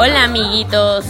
Hola amiguitos,